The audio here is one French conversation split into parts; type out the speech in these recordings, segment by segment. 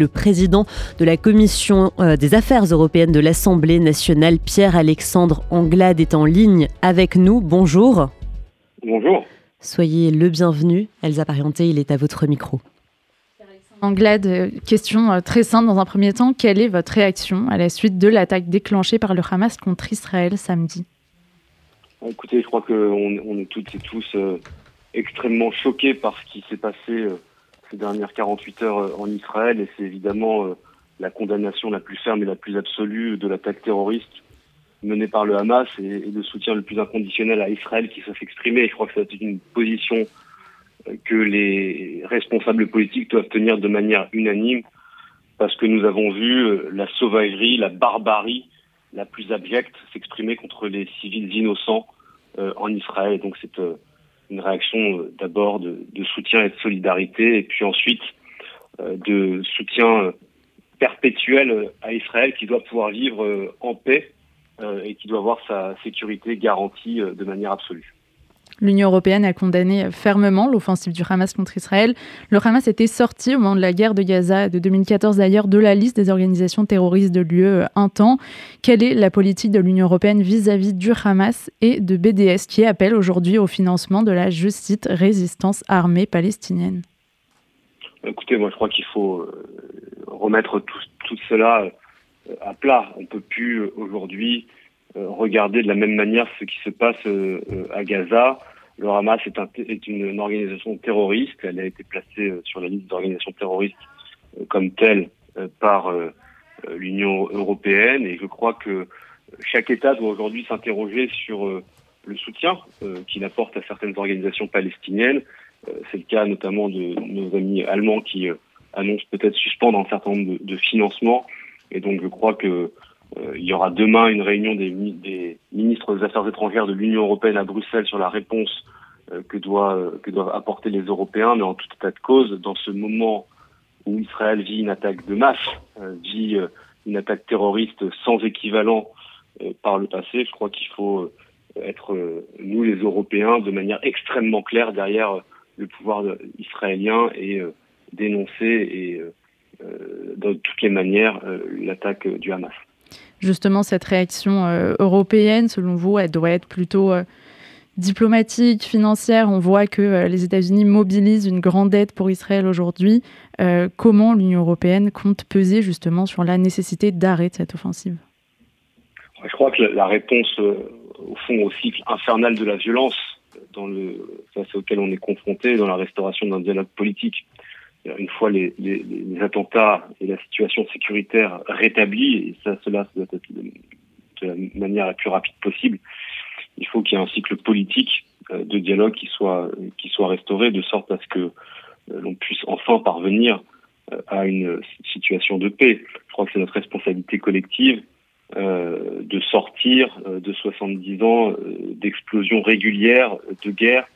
Le président de la commission euh, des affaires européennes de l'Assemblée nationale, Pierre-Alexandre Anglade, est en ligne avec nous. Bonjour. Bonjour. Soyez le bienvenu. Elsa Parienté, il est à votre micro. Anglade, euh, question euh, très simple dans un premier temps. Quelle est votre réaction à la suite de l'attaque déclenchée par le Hamas contre Israël samedi? Écoutez, je crois qu'on on est toutes et tous extrêmement choqués par ce qui s'est passé ces dernières 48 heures euh, en Israël et c'est évidemment euh, la condamnation la plus ferme et la plus absolue de l'attaque terroriste menée par le Hamas et, le soutien le plus inconditionnel à Israël qui s'est exprimé. Je crois que c'est une position euh, que les responsables politiques doivent tenir de manière unanime parce que nous avons vu la sauvagerie, la barbarie la plus abjecte s'exprimer contre les civils innocents en Israël. donc c'est une réaction euh, d'abord de, soutien et de solidarité, et puis ensuite euh, de soutien euh, perpétuel à Israël qui doit pouvoir vivre en paix et qui doit avoir sa sécurité garantie de manière absolue. L'Union européenne a condamné fermement l'offensive du Hamas contre Israël. Le Hamas était sorti au moment de la guerre de Gaza de 2014 d'ailleurs de la liste des organisations terroristes de l'UE un temps. Quelle est la politique de l'Union européenne vis-à-vis du Hamas et de BDS qui appelle aujourd'hui au financement de la, justice résistance armée palestinienne? Écoutez, moi je crois qu'il faut euh, remettre tout, cela euh, à plat. On ne peut plus aujourd'hui euh, regarder de la même manière ce qui se passe euh, euh, à Gaza. Le Hamas est, un, est une, organisation terroriste. Elle a été placée sur la liste d'organisations terroristes comme telle par l'Union européenne. Et je crois que chaque État doit aujourd'hui s'interroger sur le soutien qu'il apporte à certaines organisations palestiniennes. C'est le cas notamment de nos amis allemands qui annoncent peut-être suspendre un certain nombre de, financements. Et donc je crois que euh, il y aura demain une réunion des, des, ministres des Affaires étrangères de l'Union européenne à Bruxelles sur la réponse euh, que, doit, euh, que doivent apporter les Européens. Mais en tout état de cause, dans ce moment où Israël vit une attaque de masse, vit une attaque terroriste sans équivalent par le passé, je crois qu'il faut être, nous les Européens, de manière extrêmement claire derrière le pouvoir israélien et dénoncer et, de toutes les manières l'attaque du Hamas justement cette réaction euh, européenne, selon vous, elle doit être plutôt euh, diplomatique, financière? On voit que euh, les États-Unis mobilisent une grande aide pour Israël aujourd'hui. comment l'Union européenne compte peser justement sur la nécessité d'arrêt de cette offensive? Je crois que la réponse, au fond, au cycle infernal de la violence dans le, face auquel on est confronté dans la restauration d'un dialogue politique, une fois les, attentats et la situation sécuritaire rétablie, et ça, cela doit être de, la manière la plus rapide possible, il faut qu'il y ait un cycle politique euh, de dialogue qui soit, qui soit restauré, de sorte à ce que euh, l'on puisse enfin parvenir euh, à une situation de paix. Je crois que c'est notre responsabilité collective euh, de sortir de 70 ans d'explosions régulières, de guerre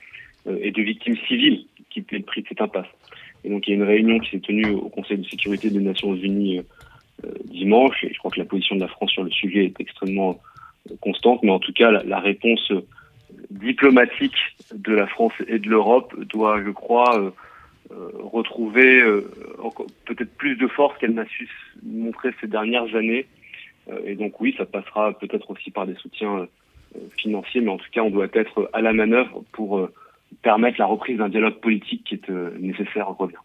et de victimes civiles qui paient le prix de cette impasse. Et donc il y a une réunion qui s'est tenue au Conseil de sécurité des Nations Unies euh, euh, dimanche, et je crois que la position de la France sur le sujet est extrêmement euh, constante, mais en tout cas la, réponse diplomatique de la France et de l'Europe doit, je crois, retrouver peut-être plus de force qu'elle n'a su montrer ces dernières années. et donc oui, ça passera peut-être aussi par des soutiens financiers, mais en tout cas, on doit être à la manœuvre pour permettre la reprise d'un dialogue politique qui est euh, nécessaire au bien.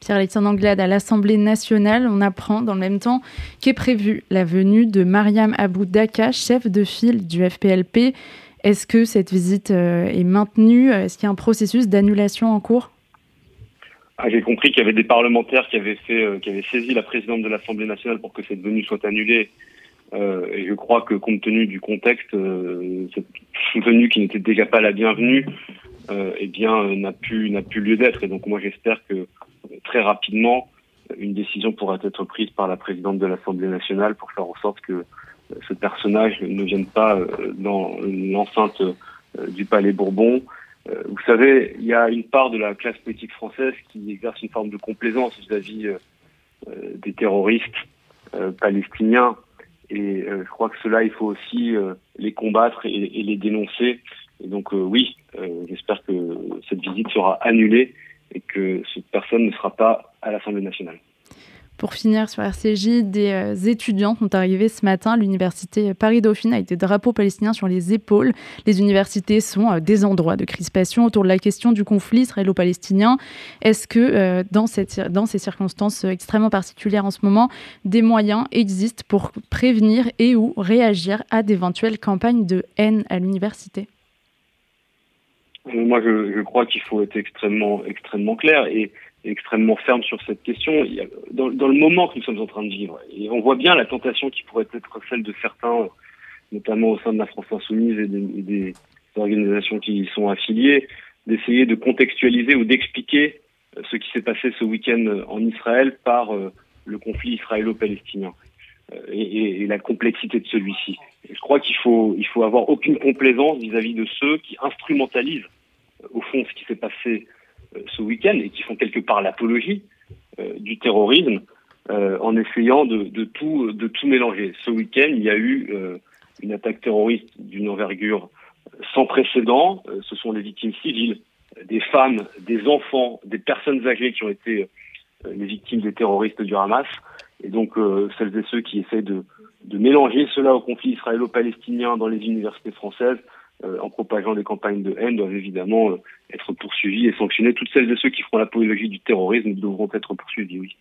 Pierre-Alexandre Anglade, à l'Assemblée nationale, on apprend dans le même temps qu'est prévue la venue de Mariam Abou Daka, chef de file du FPLP. Est-ce que cette visite euh, est maintenue? Est-ce qu'il y a un processus d'annulation en cours? Ah, J'ai compris qu'il y avait des parlementaires qui avaient, fait, euh, qui avaient saisi la présidente de l'Assemblée nationale pour que cette venue soit annulée. et je crois que compte tenu du contexte, cette venue qui n'était déjà pas la bienvenue, eh bien euh, n'a pu n'a plus lieu d'être. Et donc moi j'espère que euh, très rapidement une décision pourra être prise par la présidente de l'Assemblée nationale pour faire en sorte que ce personnage ne vienne pas dans l'enceinte du Palais Bourbon. Vous savez, il y a une part de la classe politique française qui exerce une forme de complaisance vis-à-vis des terroristes palestiniens. Et je crois que cela, il faut aussi les combattre et les dénoncer. Donc oui, euh, j'espère que cette visite sera annulée et que cette personne ne sera pas à l'Assemblée nationale. Pour finir sur RCJ, des euh, étudiants sont arrivés ce matin à l'université Paris-Dauphine avec des drapeaux palestiniens sur les épaules. Les universités sont euh, des endroits de crispation autour de la question du conflit israélo-palestinien. Est-ce que euh, dans ces circonstances extrêmement particulières en ce moment, des moyens existent pour prévenir et ou réagir à d'éventuelles campagnes de haine à l'université? Moi, je, je crois qu'il faut être extrêmement, extrêmement clair et extrêmement ferme sur cette question. Dans, le moment que nous sommes en train de vivre, et on voit bien la tentation qui pourrait être celle de certains, notamment au sein de la France insoumise et des, et des organisations qui y sont affiliées, d'essayer de contextualiser ou d'expliquer ce qui s'est passé ce week-end en Israël par euh, le conflit israélo-palestinien euh, et, et, la complexité de celui-ci. Je crois qu'il faut, il faut avoir aucune complaisance vis-à-vis -vis de ceux qui instrumentalisent euh, au fond ce qui s'est passé euh, ce week-end et qui font quelque part l'apologie euh, du terrorisme euh, en essayant de, de, tout, de tout mélanger. Ce week-end, il y a eu une attaque terroriste d'une envergure sans précédent. ce sont des victimes civiles, des femmes, des enfants, des personnes âgées qui ont été les victimes des terroristes du Hamas. Et donc, euh, celles et ceux qui essaient de, mélanger cela au conflit israélo-palestinien dans les universités françaises, euh, en propageant des campagnes de haine, doivent évidemment euh, être poursuivis et sanctionnés. Toutes celles et ceux qui feront l'apologie du terrorisme devront être poursuivis, oui.